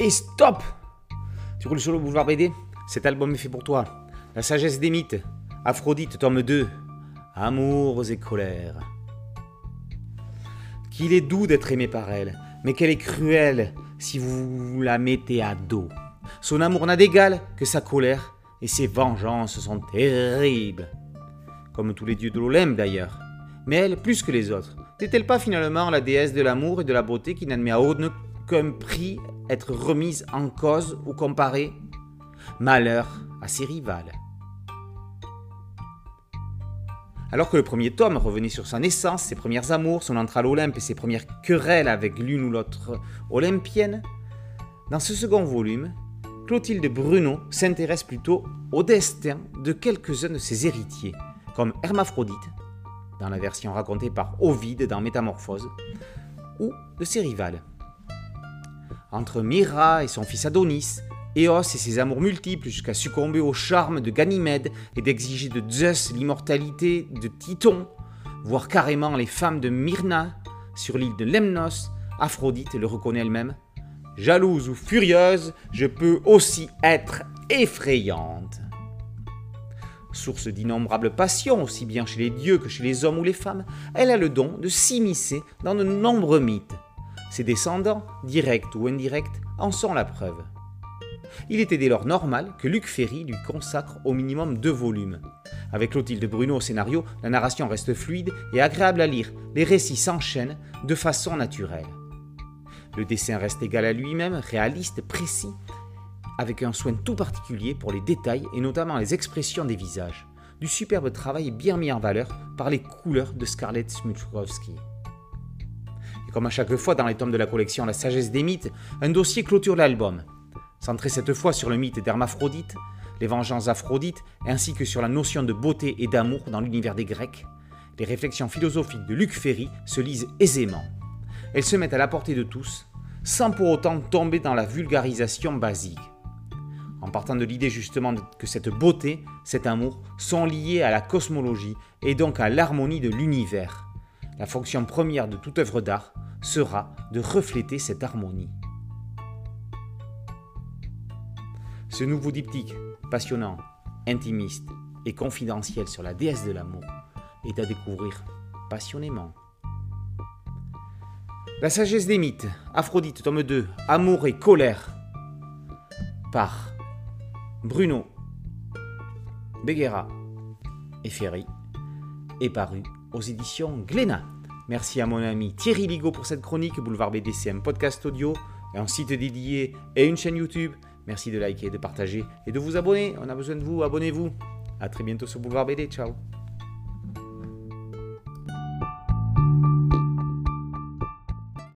Et stop Tu roules sur le boulevard BD Cet album est fait pour toi. La sagesse des mythes. Aphrodite, tome 2. Amours et colères. Qu'il est doux d'être aimé par elle, mais qu'elle est cruelle si vous la mettez à dos. Son amour n'a d'égal que sa colère, et ses vengeances sont terribles. Comme tous les dieux de l'Olympe d'ailleurs. Mais elle, plus que les autres, n'est-elle pas finalement la déesse de l'amour et de la beauté qui n'admet à aucun prix être remise en cause ou comparée Malheur à ses rivales. Alors que le premier tome revenait sur sa naissance, ses premières amours, son entrée à l'Olympe et ses premières querelles avec l'une ou l'autre olympienne, dans ce second volume, Clotilde Bruno s'intéresse plutôt au destin de quelques-uns de ses héritiers, comme Hermaphrodite, dans la version racontée par Ovide dans Métamorphose, ou de ses rivales. Entre Mira et son fils Adonis, Éos et ses amours multiples jusqu'à succomber au charme de Ganymède et d'exiger de Zeus l'immortalité de Titon, voire carrément les femmes de Myrna sur l'île de Lemnos, Aphrodite le reconnaît elle-même. Jalouse ou furieuse, je peux aussi être effrayante. Source d'innombrables passions, aussi bien chez les dieux que chez les hommes ou les femmes, elle a le don de s'immiscer dans de nombreux mythes. Ses descendants, directs ou indirects, en sont la preuve. Il était dès lors normal que Luc Ferry lui consacre au minimum deux volumes. Avec Clotilde Bruno au scénario, la narration reste fluide et agréable à lire, les récits s'enchaînent de façon naturelle. Le dessin reste égal à lui-même, réaliste, précis, avec un soin tout particulier pour les détails et notamment les expressions des visages. Du superbe travail bien mis en valeur par les couleurs de Scarlett Smutkowski. Comme à chaque fois dans les tomes de la collection La sagesse des mythes, un dossier clôture l'album, centré cette fois sur le mythe d'Hermaphrodite, les vengeances Aphrodite, ainsi que sur la notion de beauté et d'amour dans l'univers des Grecs, les réflexions philosophiques de Luc Ferry se lisent aisément. Elles se mettent à la portée de tous, sans pour autant tomber dans la vulgarisation basique. En partant de l'idée justement que cette beauté, cet amour, sont liés à la cosmologie et donc à l'harmonie de l'univers. La fonction première de toute œuvre d'art sera de refléter cette harmonie. Ce nouveau diptyque, passionnant, intimiste et confidentiel sur la déesse de l'amour, est à découvrir passionnément. La sagesse des mythes, Aphrodite, tome 2, Amour et colère, par Bruno Béguera et Ferry, est paru aux éditions Glénat. Merci à mon ami Thierry Ligo pour cette chronique, Boulevard BDC, un podcast audio, un site dédié et une chaîne YouTube. Merci de liker, de partager et de vous abonner. On a besoin de vous, abonnez-vous. A très bientôt sur Boulevard BD, ciao